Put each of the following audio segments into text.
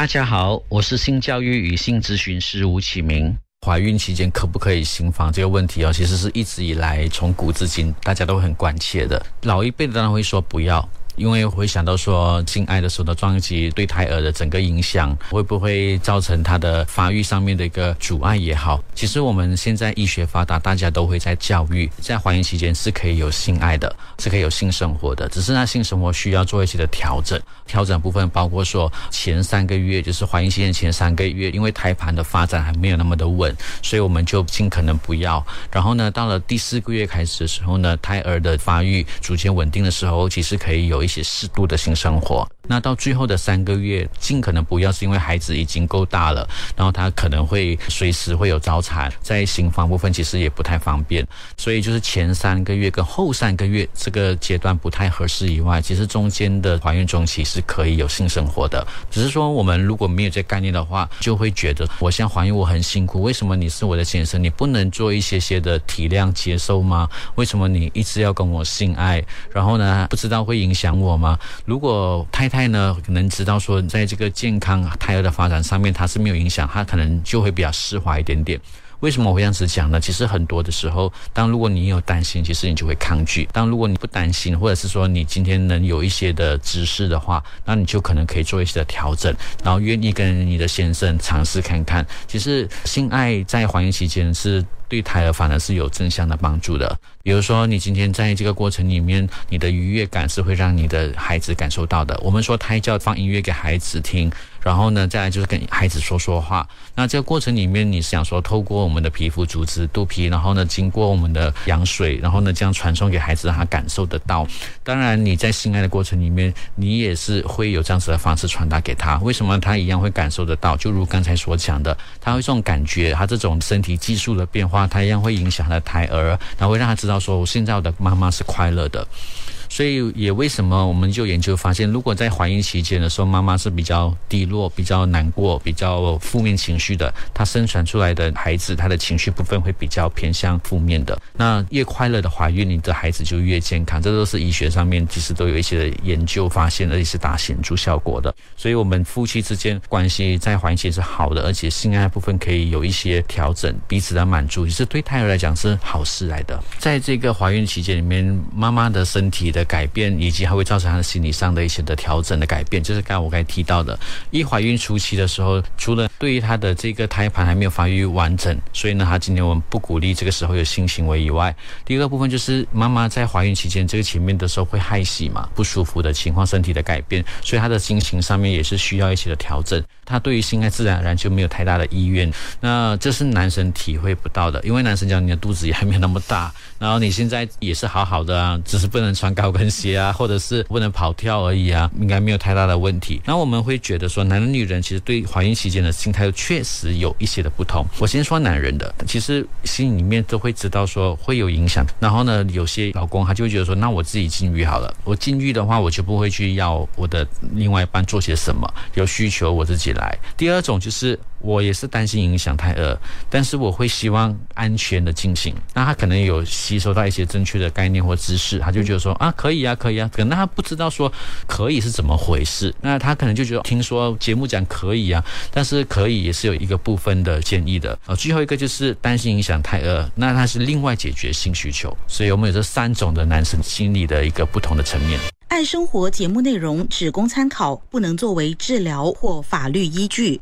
大家好，我是性教育与性咨询师吴启明。怀孕期间可不可以行房这个问题哦，其实是一直以来从古至今大家都很关切的。老一辈的当然会说不要。因为会想到说性爱的时候的撞击对胎儿的整个影响，会不会造成他的发育上面的一个阻碍也好。其实我们现在医学发达，大家都会在教育，在怀孕期间是可以有性爱的，是可以有性生活的，只是那性生活需要做一些的调整。调整部分包括说前三个月，就是怀孕期间前三个月，因为胎盘的发展还没有那么的稳，所以我们就尽可能不要。然后呢，到了第四个月开始的时候呢，胎儿的发育逐渐稳定的时候，其实可以有一些适度的性生活。那到最后的三个月，尽可能不要，是因为孩子已经够大了，然后他可能会随时会有早产，在行房部分其实也不太方便，所以就是前三个月跟后三个月这个阶段不太合适以外，其实中间的怀孕中期是可以有性生活的。只是说我们如果没有这概念的话，就会觉得我现在怀孕我很辛苦，为什么你是我的先生，你不能做一些些的体谅接受吗？为什么你一直要跟我性爱？然后呢，不知道会影响我吗？如果太太。呢，可能知道说，在这个健康啊胎儿的发展上面，它是没有影响，它可能就会比较释怀一点点。为什么我会这样子讲呢？其实很多的时候，当如果你有担心，其实你就会抗拒；当如果你不担心，或者是说你今天能有一些的知识的话，那你就可能可以做一些的调整，然后愿意跟你的先生尝试看看。其实性爱在怀孕期间是。对胎儿反而是有正向的帮助的。比如说，你今天在这个过程里面，你的愉悦感是会让你的孩子感受到的。我们说胎教放音乐给孩子听，然后呢，再来就是跟孩子说说话。那这个过程里面，你想说透过我们的皮肤组织肚皮，然后呢，经过我们的羊水，然后呢，这样传送给孩子，让他感受得到。当然，你在性爱的过程里面，你也是会有这样子的方式传达给他。为什么他一样会感受得到？就如刚才所讲的，他会这种感觉，他这种身体技术的变化。他一样会影响他的胎儿，然后会让他知道说，我现在我的妈妈是快乐的。所以也为什么我们就研究发现，如果在怀孕期间的时候，妈妈是比较低落、比较难过、比较负面情绪的，她生产出来的孩子，他的情绪部分会比较偏向负面的。那越快乐的怀孕，你的孩子就越健康。这都是医学上面其实都有一些研究发现，而且是打显著效果的。所以，我们夫妻之间关系在怀孕期是好的，而且性爱部分可以有一些调整，彼此的满足，也是对胎儿来讲是好事来的。在这个怀孕期间里面，妈妈的身体的。的改变，以及还会造成他的心理上的一些的调整的改变，就是刚我刚才提到的，一怀孕初期的时候，除了对于他的这个胎盘还没有发育完整，所以呢，他今天我们不鼓励这个时候有性行为以外，第二个部分就是妈妈在怀孕期间这个前面的时候会害喜嘛，不舒服的情况，身体的改变，所以他的心情上面也是需要一些的调整，他对于性爱自然而然就没有太大的意愿，那这是男生体会不到的，因为男生讲你的肚子也还没有那么大，然后你现在也是好好的啊，只是不能穿高。高跟鞋啊，或者是不能跑跳而已啊，应该没有太大的问题。那我们会觉得说，男人女人其实对怀孕期间的心态确实有一些的不同。我先说男人的，其实心里面都会知道说会有影响。然后呢，有些老公他就会觉得说，那我自己禁欲好了，我禁欲的话，我就不会去要我的另外一半做些什么，有需求我自己来。第二种就是。我也是担心影响胎儿，但是我会希望安全的进行。那他可能有吸收到一些正确的概念或知识，他就觉得说啊，可以啊，可以啊。可能他不知道说可以是怎么回事，那他可能就觉得听说节目讲可以啊，但是可以也是有一个部分的建议的。呃，最后一个就是担心影响胎儿，那他是另外解决性需求。所以我们有这三种的男生心理的一个不同的层面。爱生活节目内容只供参考，不能作为治疗或法律依据。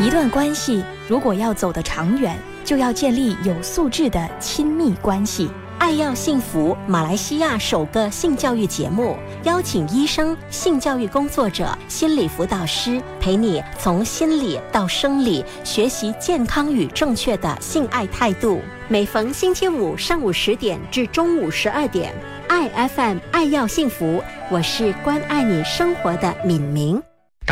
一段关系如果要走得长远，就要建立有素质的亲密关系。爱要幸福，马来西亚首个性教育节目，邀请医生、性教育工作者、心理辅导师陪你从心理到生理学习健康与正确的性爱态度。每逢星期五上午十点至中午十二点，爱 FM 爱要幸福，我是关爱你生活的敏明。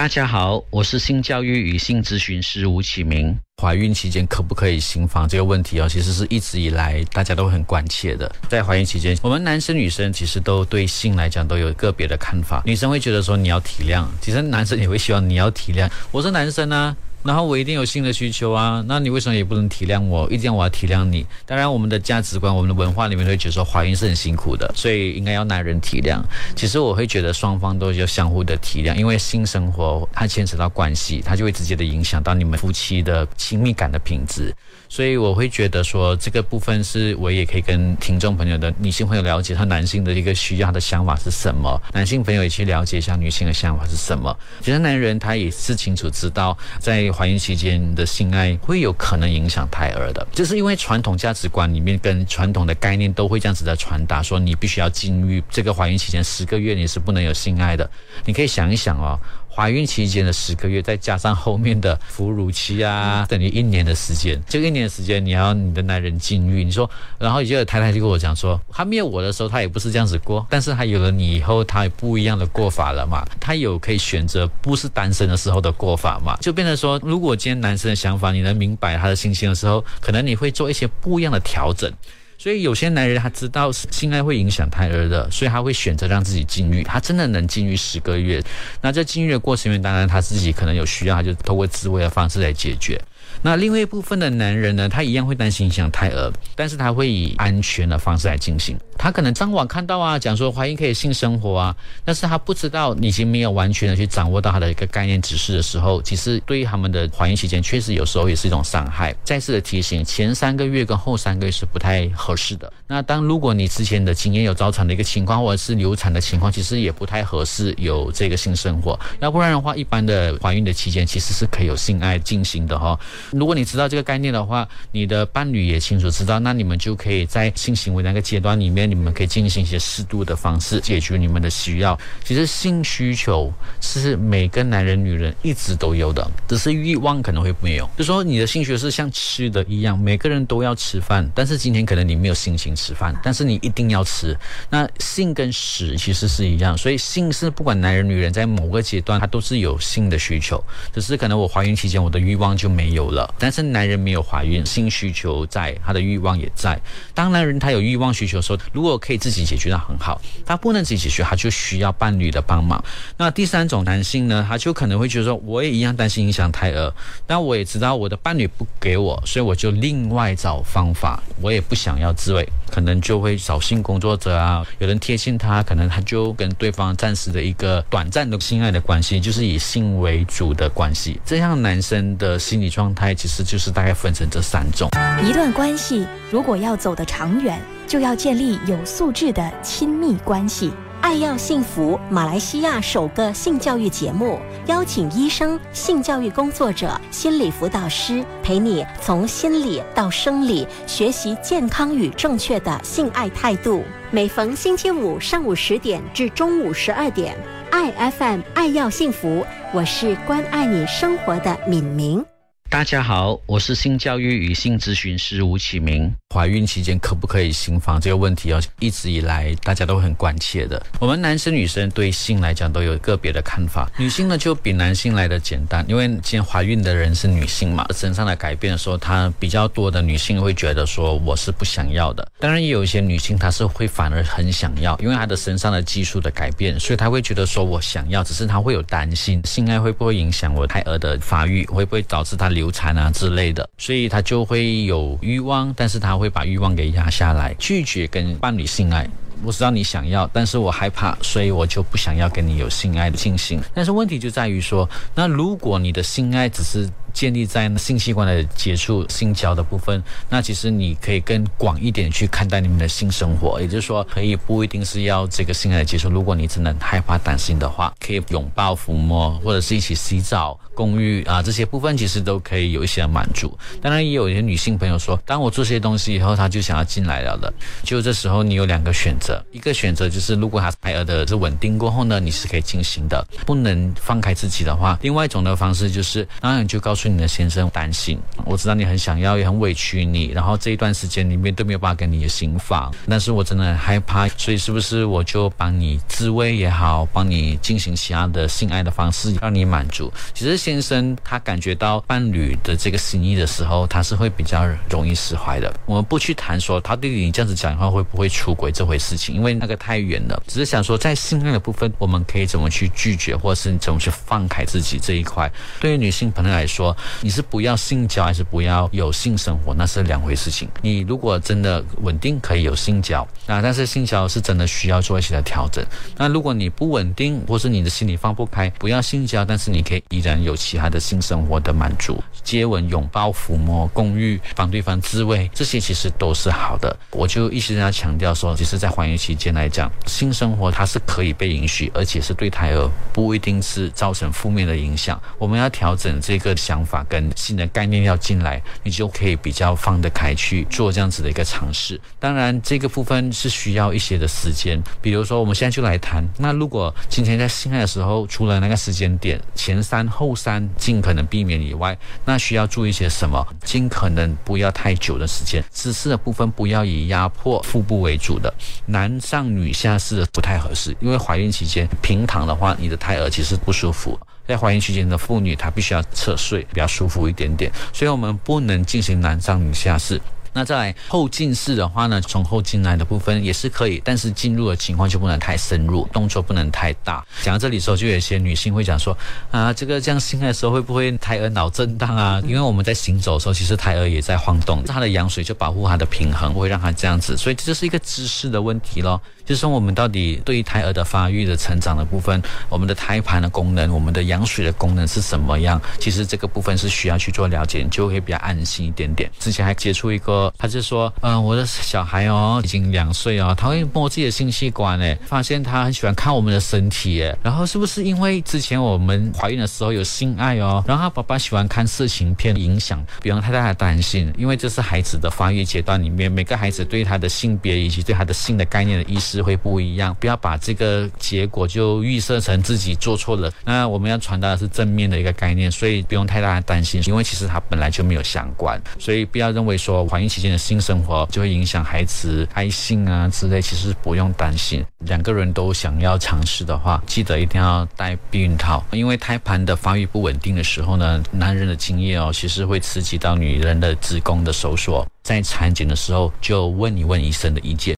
大家好，我是性教育与性咨询师吴启明。怀孕期间可不可以行房这个问题哦，其实是一直以来大家都很关切的。在怀孕期间，我们男生女生其实都对性来讲都有个别的看法。女生会觉得说你要体谅，其实男生也会希望你要体谅。我是男生呢。然后我一定有新的需求啊，那你为什么也不能体谅我？一定要我要体谅你？当然，我们的价值观、我们的文化里面会觉得说怀孕是很辛苦的，所以应该要男人体谅。其实我会觉得双方都要相互的体谅，因为性生活它牵扯到关系，它就会直接的影响到你们夫妻的亲密感的品质。所以我会觉得说这个部分是我也可以跟听众朋友的女性朋友了解，他男性的一个需要的想法是什么，男性朋友也去了解一下女性的想法是什么。其实男人他也是清楚知道，在怀孕期间的性爱会有可能影响胎儿的，就是因为传统价值观里面跟传统的概念都会这样子的传达，说你必须要禁欲，这个怀孕期间十个月你是不能有性爱的。你可以想一想哦。怀孕期间的十个月，再加上后面的哺乳期啊，等于一年的时间。这一年的时间，你要你的男人禁欲，你说，然后有个太太就跟我讲说，他没有我的时候，他也不是这样子过，但是他有了你以后，他有不一样的过法了嘛？他有可以选择不是单身的时候的过法嘛？就变成说，如果今天男生的想法你能明白他的心情的时候，可能你会做一些不一样的调整。所以有些男人他知道性爱会影响胎儿的，所以他会选择让自己禁欲。他真的能禁欲十个月，那在禁欲的过程里面，当然他自己可能有需要，他就透过自慰的方式来解决。那另外一部分的男人呢，他一样会担心影响胎儿，但是他会以安全的方式来进行。他可能上网看到啊，讲说怀孕可以性生活啊，但是他不知道已经没有完全的去掌握到他的一个概念指示的时候，其实对于他们的怀孕期间，确实有时候也是一种伤害。再次的提醒，前三个月跟后三个月是不太合适的。那当如果你之前的经验有早产的一个情况，或者是流产的情况，其实也不太合适有这个性生活。要不然的话，一般的怀孕的期间其实是可以有性爱进行的哈。如果你知道这个概念的话，你的伴侣也清楚知道，那你们就可以在性行为那个阶段里面。你们可以进行一些适度的方式解决你们的需要。其实性需求是每个男人、女人一直都有的，只是欲望可能会没有。就说你的性需求是像吃的一样，每个人都要吃饭，但是今天可能你没有心情吃饭，但是你一定要吃。那性跟食其实是一样，所以性是不管男人、女人在某个阶段他都是有性的需求，只是可能我怀孕期间我的欲望就没有了，但是男人没有怀孕，性需求在，他的欲望也在。当男人他有欲望需求的时候。如果可以自己解决那很好，他不能自己解决，他就需要伴侣的帮忙。那第三种男性呢，他就可能会觉得说，我也一样担心影响胎儿，那我也知道我的伴侣不给我，所以我就另外找方法。我也不想要自慰，可能就会找性工作者啊，有人贴近他，可能他就跟对方暂时的一个短暂的性爱的关系，就是以性为主的关系。这样男生的心理状态其实就是大概分成这三种。一段关系如果要走得长远。就要建立有素质的亲密关系。爱要幸福，马来西亚首个性教育节目，邀请医生、性教育工作者、心理辅导师，陪你从心理到生理，学习健康与正确的性爱态度。每逢星期五上午十点至中午十二点，爱 FM 爱要幸福，我是关爱你生活的敏明。大家好，我是性教育与性咨询师吴启明。怀孕期间可不可以行房这个问题哦，一直以来大家都很关切的。我们男生女生对性来讲都有个别的看法。女性呢就比男性来的简单，因为今天怀孕的人是女性嘛，身上的改变的时候，她比较多的女性会觉得说我是不想要的。当然也有一些女性她是会反而很想要，因为她的身上的技术的改变，所以她会觉得说我想要，只是她会有担心性爱会不会影响我胎儿的发育，会不会导致她流产啊之类的，所以她就会有欲望，但是她。会把欲望给压下来，拒绝跟伴侣性爱。我知道你想要，但是我害怕，所以我就不想要跟你有性爱的进行。但是问题就在于说，那如果你的性爱只是。建立在性器官的接触、性交的部分，那其实你可以更广一点去看待你们的性生活，也就是说，可以不一定是要这个性爱的接触。如果你真的害怕、担心的话，可以拥抱、抚摸，或者是一起洗澡、共浴啊，这些部分其实都可以有一些满足。当然，也有一些女性朋友说，当我做些东西以后，她就想要进来了的。就这时候，你有两个选择，一个选择就是，如果她胎儿的是稳定过后呢，你是可以进行的，不能放开自己的话，另外一种的方式就是，当然就告诉。你的先生担心，我知道你很想要，也很委屈你，然后这一段时间里面都没有办法跟你行房，但是我真的很害怕，所以是不是我就帮你自慰也好，帮你进行其他的性爱的方式，让你满足？其实先生他感觉到伴侣的这个心意的时候，他是会比较容易释怀的。我们不去谈说他对你这样子讲的话会不会出轨这回事情，因为那个太远了。只是想说在性爱的部分，我们可以怎么去拒绝，或是怎么去放开自己这一块。对于女性朋友来说，你是不要性交还是不要有性生活，那是两回事情。你如果真的稳定，可以有性交，那但是性交是真的需要做一些的调整。那如果你不稳定，或是你的心里放不开，不要性交，但是你可以依然有其他的性生活的满足，接吻、拥抱、抚摸、共浴，帮对方自慰，这些其实都是好的。我就一直跟他强调说，其实，在怀孕期间来讲，性生活它是可以被允许，而且是对胎儿不一定是造成负面的影响。我们要调整这个想法跟新的概念要进来，你就可以比较放得开去做这样子的一个尝试。当然，这个部分是需要一些的时间。比如说，我们现在就来谈，那如果今天在性爱的时候，除了那个时间点前三后三尽可能避免以外，那需要注意些什么？尽可能不要太久的时间，姿势的部分不要以压迫腹部为主的，男上女下是不太太合适，因为怀孕期间平躺的话，你的胎儿其实不舒服。在怀孕期间的妇女，她必须要侧睡，比较舒服一点点，所以我们不能进行男上女下式。那在后进式的话呢，从后进来的部分也是可以，但是进入的情况就不能太深入，动作不能太大。讲到这里的时候，就有一些女性会讲说，啊，这个这样性爱的时候会不会胎儿脑震荡啊？因为我们在行走的时候，其实胎儿也在晃动，它的羊水就保护它的平衡，不会让它这样子，所以这就是一个姿势的问题咯。就是说，我们到底对于胎儿的发育的成长的部分，我们的胎盘的功能，我们的羊水的功能是什么样？其实这个部分是需要去做了解，你就会比较安心一点点。之前还接触一个，他就说，嗯，我的小孩哦，已经两岁哦，他会摸自己的性器官诶，发现他很喜欢看我们的身体诶，然后是不是因为之前我们怀孕的时候有性爱哦，然后他爸爸喜欢看色情片影响，不用太大的担心，因为这是孩子的发育阶段里面，每个孩子对他的性别以及对他的性的概念的意识。会不一样，不要把这个结果就预设成自己做错了。那我们要传达的是正面的一个概念，所以不用太大的担心，因为其实它本来就没有相关，所以不要认为说怀孕期间的性生活就会影响孩子爱性啊之类，其实不用担心。两个人都想要尝试的话，记得一定要戴避孕套，因为胎盘的发育不稳定的时候呢，男人的精液哦，其实会刺激到女人的子宫的收缩，在产检的时候就问一问医生的意见。